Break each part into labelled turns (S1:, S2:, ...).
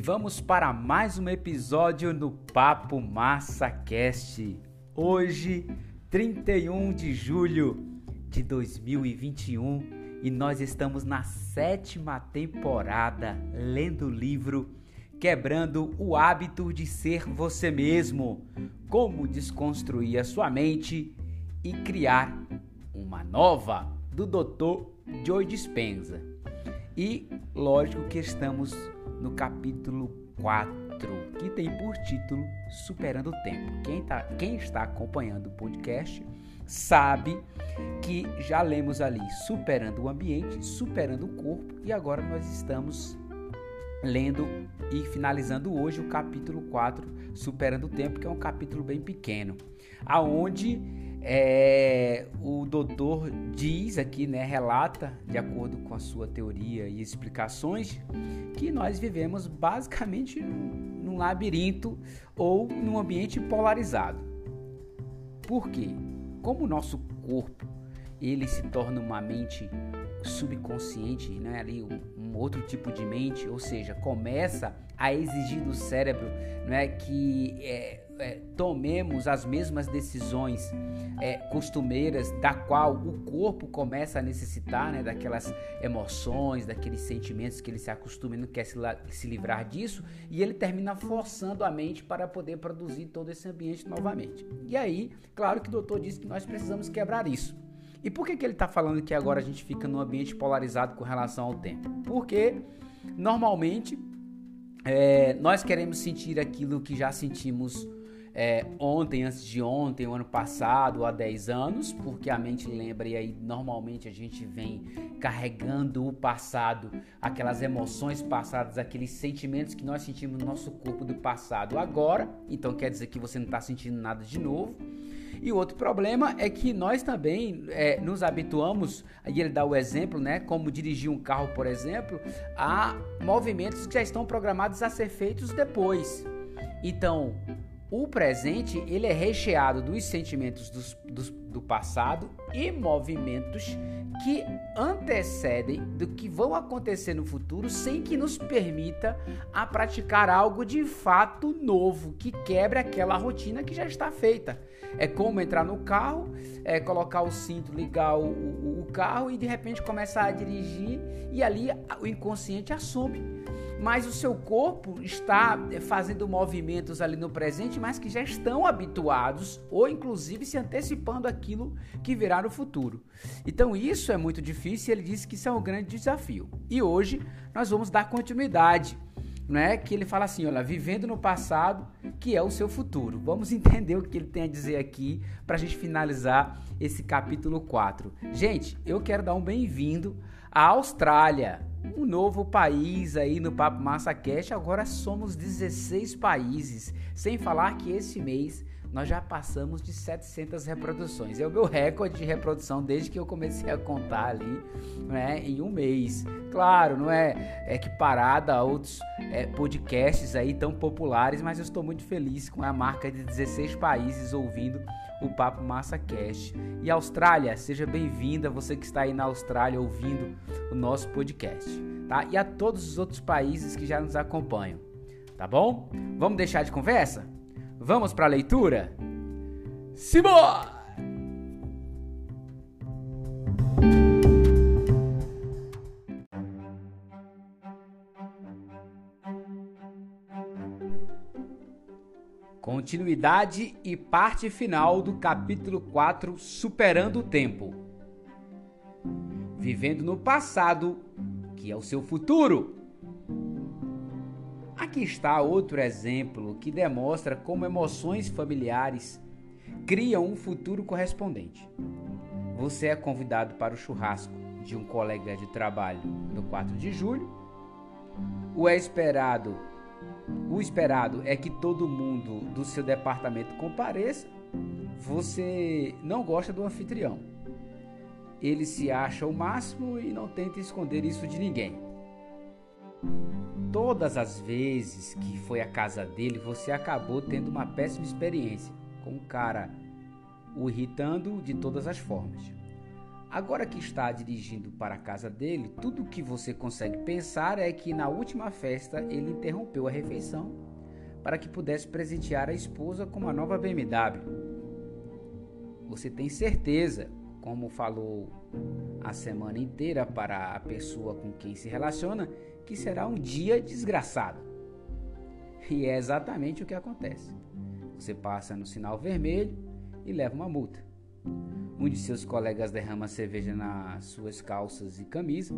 S1: e vamos para mais um episódio do Papo Massa Cast. Hoje, 31 de julho de 2021, e nós estamos na sétima temporada lendo o livro Quebrando o hábito de ser você mesmo. Como desconstruir a sua mente e criar uma nova do Dr. Joe Dispenza. E lógico que estamos no capítulo 4, que tem por título Superando o Tempo. Quem, tá, quem está acompanhando o podcast sabe que já lemos ali Superando o Ambiente, Superando o Corpo e agora nós estamos lendo e finalizando hoje o capítulo 4, Superando o Tempo, que é um capítulo bem pequeno, aonde é, o doutor diz aqui, né, relata, de acordo com a sua teoria e explicações, que nós vivemos basicamente num, labirinto ou num ambiente polarizado. Por quê? Como o nosso corpo ele se torna uma mente subconsciente, né, ali um, um, outro tipo de mente, ou seja, começa a exigir do cérebro, não é que é, é, tomemos as mesmas decisões é, costumeiras da qual o corpo começa a necessitar, né, daquelas emoções, daqueles sentimentos que ele se acostuma e não quer se, se livrar disso, e ele termina forçando a mente para poder produzir todo esse ambiente novamente. E aí, claro que o doutor disse que nós precisamos quebrar isso. E por que, que ele está falando que agora a gente fica num ambiente polarizado com relação ao tempo? Porque normalmente é, nós queremos sentir aquilo que já sentimos é, ontem, antes de ontem, o ano passado, há 10 anos, porque a mente lembra e aí normalmente a gente vem carregando o passado, aquelas emoções passadas, aqueles sentimentos que nós sentimos no nosso corpo do passado agora, então quer dizer que você não está sentindo nada de novo. E o outro problema é que nós também é, nos habituamos, e ele dá o exemplo, né, como dirigir um carro, por exemplo, a movimentos que já estão programados a ser feitos depois. Então, o presente ele é recheado dos sentimentos dos, dos, do passado e movimentos que antecedem do que vão acontecer no futuro sem que nos permita a praticar algo de fato novo que quebre aquela rotina que já está feita. É como entrar no carro, é colocar o cinto, ligar o, o, o carro e de repente começar a dirigir e ali o inconsciente assume mas o seu corpo está eh, fazendo movimentos ali no presente, mas que já estão habituados ou inclusive se antecipando aquilo que virá no futuro. Então isso é muito difícil e ele disse que isso é um grande desafio. E hoje nós vamos dar continuidade né? Que ele fala assim, olha, vivendo no passado, que é o seu futuro. Vamos entender o que ele tem a dizer aqui para a gente finalizar esse capítulo 4. Gente, eu quero dar um bem-vindo à Austrália um novo país aí no Papo Massa Cash. Agora somos 16 países, sem falar que esse mês nós já passamos de 700 reproduções. É o meu recorde de reprodução desde que eu comecei a contar ali, né, em um mês. Claro, não é, é equiparada a outros é, podcasts aí tão populares, mas eu estou muito feliz com a marca de 16 países ouvindo o Papo Massa Cast. E Austrália, seja bem-vinda, você que está aí na Austrália ouvindo o nosso podcast, tá? E a todos os outros países que já nos acompanham, tá bom? Vamos deixar de conversa? Vamos para a leitura? Simbora! Continuidade e parte final do capítulo 4 Superando o Tempo. Vivendo no passado, que é o seu futuro. Aqui está outro exemplo que demonstra como emoções familiares criam um futuro correspondente. Você é convidado para o churrasco de um colega de trabalho no 4 de julho. O é esperado o esperado é que todo mundo do seu departamento compareça. Você não gosta do anfitrião. Ele se acha o máximo e não tenta esconder isso de ninguém. Todas as vezes que foi à casa dele, você acabou tendo uma péssima experiência com o cara o irritando de todas as formas. Agora que está dirigindo para a casa dele, tudo que você consegue pensar é que na última festa ele interrompeu a refeição para que pudesse presentear a esposa com uma nova BMW. Você tem certeza, como falou a semana inteira para a pessoa com quem se relaciona, que será um dia desgraçado. E é exatamente o que acontece. Você passa no sinal vermelho e leva uma multa. Um de seus colegas derrama cerveja nas suas calças e camisa.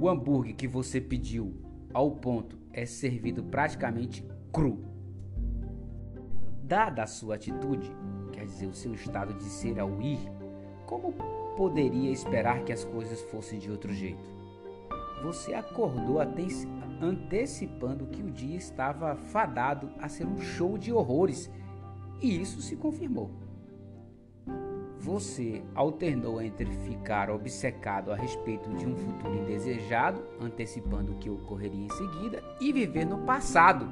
S1: O hambúrguer que você pediu ao ponto é servido praticamente cru. Dada a sua atitude, quer dizer, o seu estado de ser ao ir, como poderia esperar que as coisas fossem de outro jeito? Você acordou antecipando que o dia estava fadado a ser um show de horrores, e isso se confirmou. Você alternou entre ficar obcecado a respeito de um futuro indesejado, antecipando o que ocorreria em seguida, e viver no passado,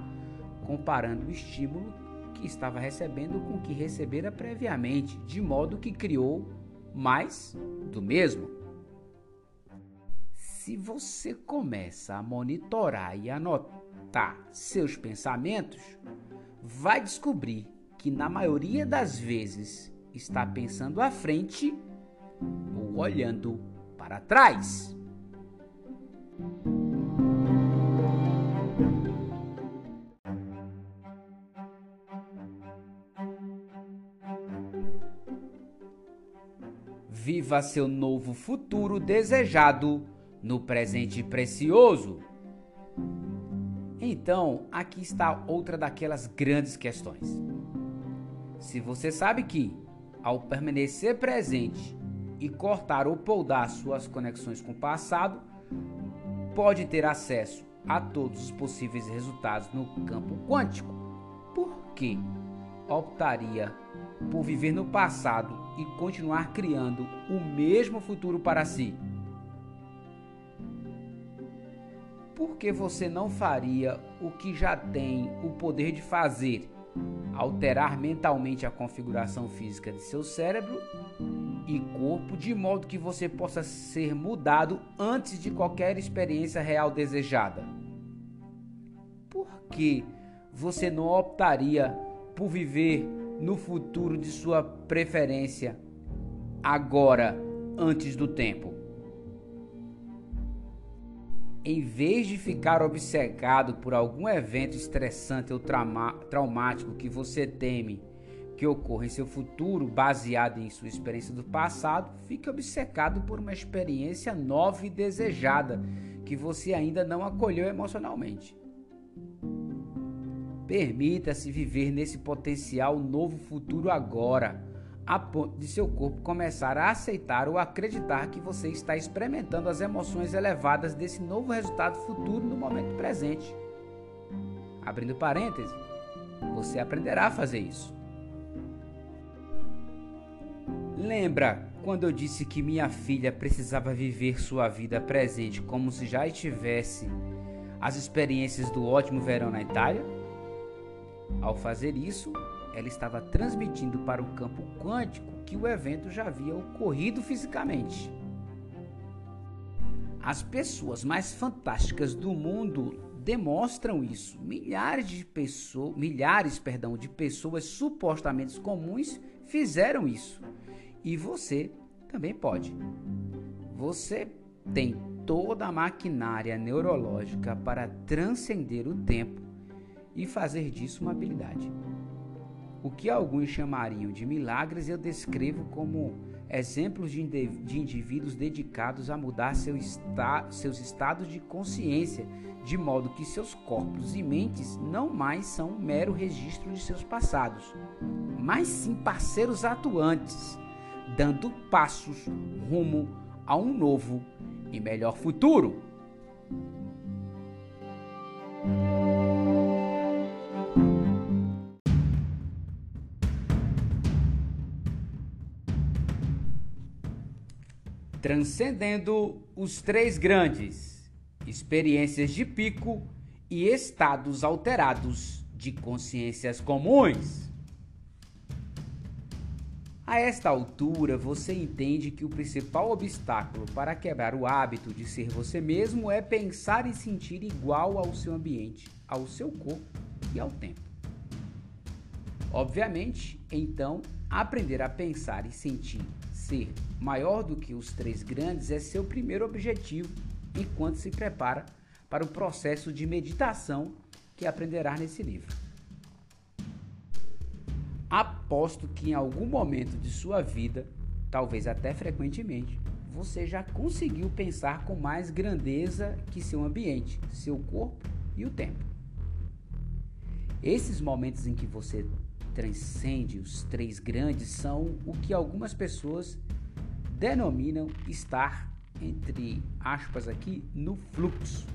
S1: comparando o estímulo que estava recebendo com o que recebera previamente, de modo que criou mais do mesmo. Se você começa a monitorar e anotar seus pensamentos, vai descobrir que na maioria das vezes está pensando à frente ou olhando para trás. Viva seu novo futuro desejado no presente precioso. Então, aqui está outra daquelas grandes questões. Se você sabe que, ao permanecer presente e cortar ou poldar suas conexões com o passado, pode ter acesso a todos os possíveis resultados no campo quântico, por que optaria por viver no passado e continuar criando o mesmo futuro para si? Por que você não faria o que já tem o poder de fazer? Alterar mentalmente a configuração física de seu cérebro e corpo de modo que você possa ser mudado antes de qualquer experiência real desejada. Por que você não optaria por viver no futuro de sua preferência, agora, antes do tempo. Em vez de ficar obcecado por algum evento estressante ou traumático que você teme que ocorra em seu futuro, baseado em sua experiência do passado, fique obcecado por uma experiência nova e desejada que você ainda não acolheu emocionalmente. Permita-se viver nesse potencial novo futuro agora, a ponto de seu corpo começar a aceitar ou acreditar que você está experimentando as emoções elevadas desse novo resultado futuro no momento presente. Abrindo parênteses, você aprenderá a fazer isso. Lembra quando eu disse que minha filha precisava viver sua vida presente como se já estivesse as experiências do ótimo verão na Itália? Ao fazer isso, ela estava transmitindo para o campo quântico que o evento já havia ocorrido fisicamente. As pessoas mais fantásticas do mundo demonstram isso. Milhares de pessoas, milhares, perdão, de pessoas supostamente comuns fizeram isso. E você também pode. Você tem toda a maquinária neurológica para transcender o tempo e fazer disso uma habilidade. O que alguns chamariam de milagres eu descrevo como exemplos de, indivíduos dedicados a mudar seu esta seus estados de consciência, de modo que seus corpos e mentes não mais são um mero registro de seus passados, mas sim parceiros atuantes, dando passos rumo a um novo e melhor futuro. Transcendendo os três grandes experiências de pico e estados alterados de consciências comuns. A esta altura, você entende que o principal obstáculo para quebrar o hábito de ser você mesmo é pensar e sentir igual ao seu ambiente, ao seu corpo e ao tempo. Obviamente, então, aprender a pensar e sentir ser maior do que os três grandes é seu primeiro objetivo enquanto se prepara para o processo de meditação que aprenderá nesse livro. Aposto que em algum momento de sua vida, talvez até frequentemente, você já conseguiu pensar com mais grandeza que seu ambiente, seu corpo e o tempo. Esses momentos em que você transcende os três grandes são o que algumas pessoas denominam estar, entre aspas aqui, no fluxo.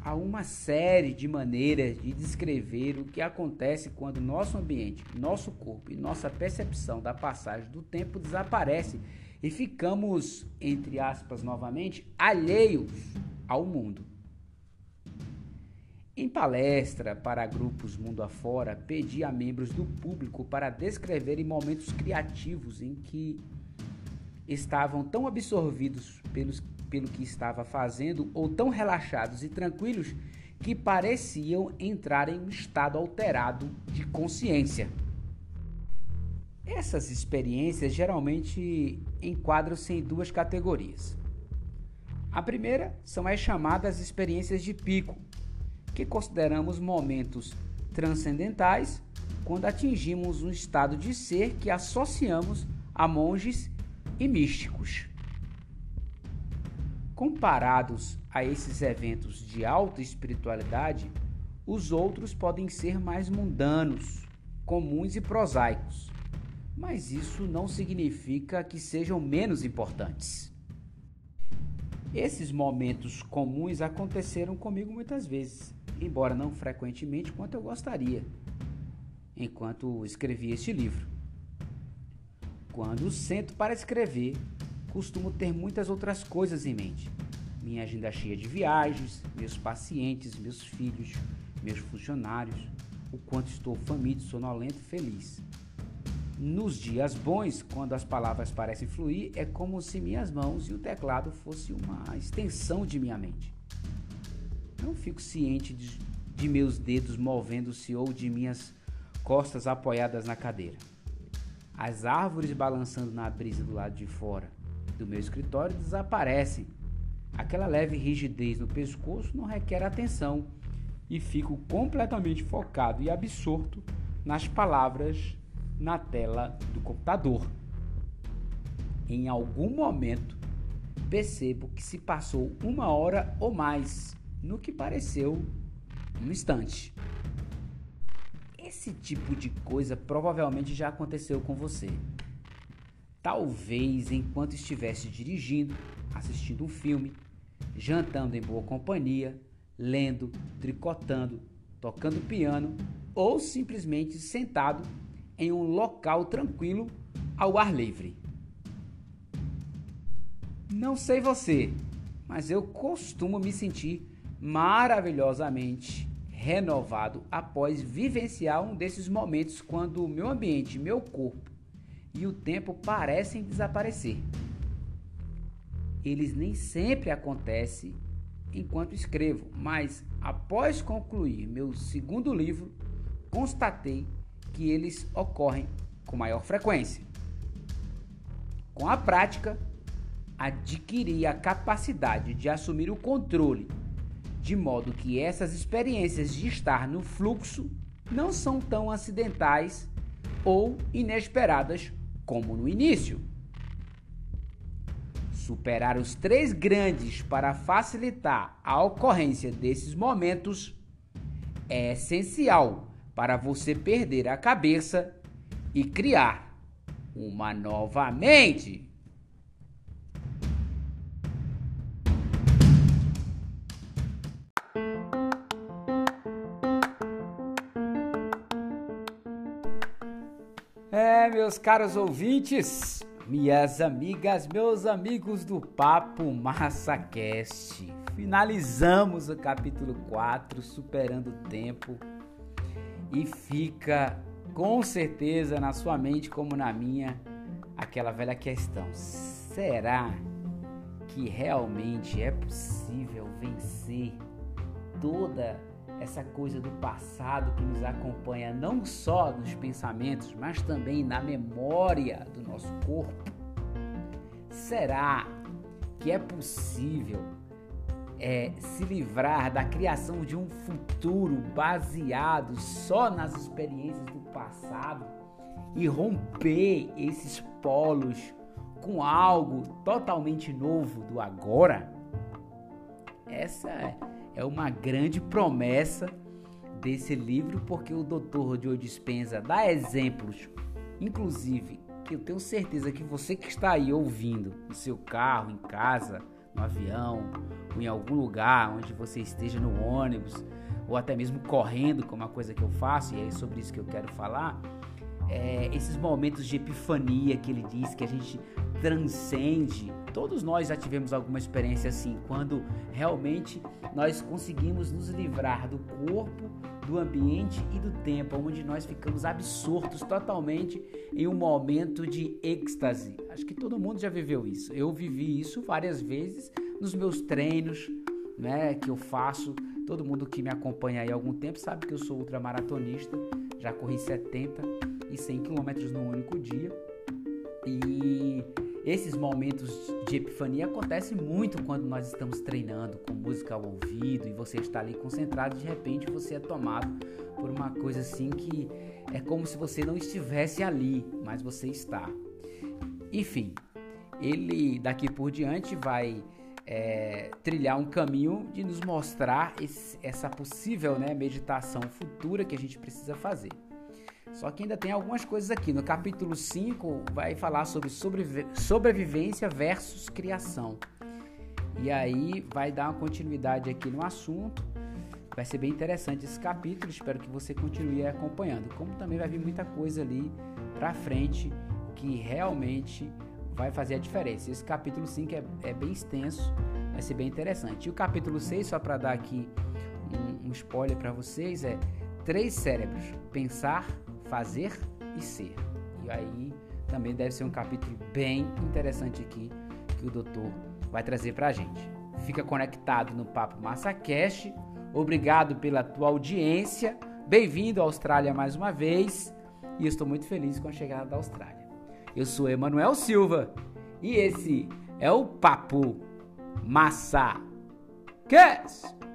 S1: Há uma série de maneiras de descrever o que acontece quando nosso ambiente, nosso corpo e nossa percepção da passagem do tempo desaparece e ficamos, entre aspas novamente, alheios ao mundo. Em palestra para grupos mundo afora, pedi a membros do público para descreverem momentos criativos em que estavam tão absorvidos pelos, pelo que estava fazendo ou tão relaxados e tranquilos que pareciam entrar em um estado alterado de consciência. Essas experiências geralmente enquadram-se em duas categorias. A primeira são as chamadas experiências de pico, que consideramos momentos transcendentais quando atingimos um estado de ser que associamos a monges e místicos. Comparados a esses eventos de alta espiritualidade, os outros podem ser mais mundanos, comuns e prosaicos, mas isso não significa que sejam menos importantes. Esses momentos comuns aconteceram comigo muitas vezes embora não frequentemente quanto eu gostaria, enquanto escrevi este livro. Quando sento para escrever, costumo ter muitas outras coisas em mente. Minha agenda cheia de viagens, meus pacientes, meus filhos, meus funcionários, o quanto estou faminto, sonolento e feliz. Nos dias bons, quando as palavras parecem fluir, é como se minhas mãos e o teclado fossem uma extensão de minha mente. Não fico ciente de, de meus dedos movendo-se ou de minhas costas apoiadas na cadeira. As árvores balançando na brisa do lado de fora do meu escritório desaparecem. Aquela leve rigidez no pescoço não requer atenção e fico completamente focado e absorto nas palavras na tela do computador. Em algum momento, percebo que se passou uma hora ou mais no que pareceu um instante. Esse tipo de coisa provavelmente já aconteceu com você. Talvez enquanto estivesse dirigindo, assistindo um filme, jantando em boa companhia, lendo, tricotando, tocando piano ou simplesmente sentado em um local tranquilo ao ar livre. Não sei você, mas eu costumo me sentir maravilhosamente renovado após vivenciar um desses momentos quando o meu ambiente, meu corpo e o tempo parecem desaparecer. Eles nem sempre acontecem enquanto escrevo, mas após concluir meu segundo livro, constatei que eles ocorrem com maior frequência. Com a prática, adquiri a capacidade de assumir o controle de modo que essas experiências de estar no fluxo não são tão acidentais ou inesperadas como no início. Superar os três grandes para facilitar a ocorrência desses momentos é essencial para você perder a cabeça e criar uma nova mente. É, meus caros ouvintes, minhas amigas, meus amigos do Papo MassaCast, finalizamos o capítulo 4, superando o tempo, e fica com certeza na sua mente como na minha aquela velha questão: será que realmente é possível vencer toda essa coisa do passado que nos acompanha não só nos pensamentos, mas também na memória do nosso corpo? Será que é possível é, se livrar da criação de um futuro baseado só nas experiências do passado e romper esses polos com algo totalmente novo do agora? Essa é uma grande promessa desse livro, porque o Dr. Joe Dispenza dá exemplos, inclusive, que eu tenho certeza que você que está aí ouvindo, no seu carro, em casa, no avião, ou em algum lugar onde você esteja no ônibus, ou até mesmo correndo, como é uma coisa que eu faço, e é sobre isso que eu quero falar, é, esses momentos de epifania que ele diz que a gente transcende. Todos nós já tivemos alguma experiência assim, quando realmente nós conseguimos nos livrar do corpo, do ambiente e do tempo, onde nós ficamos absortos totalmente em um momento de êxtase. Acho que todo mundo já viveu isso. Eu vivi isso várias vezes nos meus treinos, né, que eu faço. Todo mundo que me acompanha aí há algum tempo sabe que eu sou ultramaratonista, já corri 70 e 100 quilômetros num único dia. E esses momentos de epifania acontecem muito quando nós estamos treinando com música ao ouvido e você está ali concentrado e de repente você é tomado por uma coisa assim que é como se você não estivesse ali, mas você está. Enfim, ele daqui por diante vai é, trilhar um caminho de nos mostrar esse, essa possível né, meditação futura que a gente precisa fazer. Só que ainda tem algumas coisas aqui. No capítulo 5 vai falar sobre sobrevivência versus criação. E aí vai dar uma continuidade aqui no assunto. Vai ser bem interessante esse capítulo. Espero que você continue acompanhando. Como também vai vir muita coisa ali pra frente que realmente vai fazer a diferença. Esse capítulo 5 é, é, bem extenso, vai ser bem interessante. E o capítulo 6, só para dar aqui um, um spoiler para vocês, é três cérebros: pensar, fazer e ser. E aí também deve ser um capítulo bem interessante aqui que o doutor vai trazer para a gente. Fica conectado no Papo MassaCast. Obrigado pela tua audiência. Bem-vindo à Austrália mais uma vez. E estou muito feliz com a chegada da Austrália. Eu sou Emanuel Silva e esse é o Papo Massa Cast.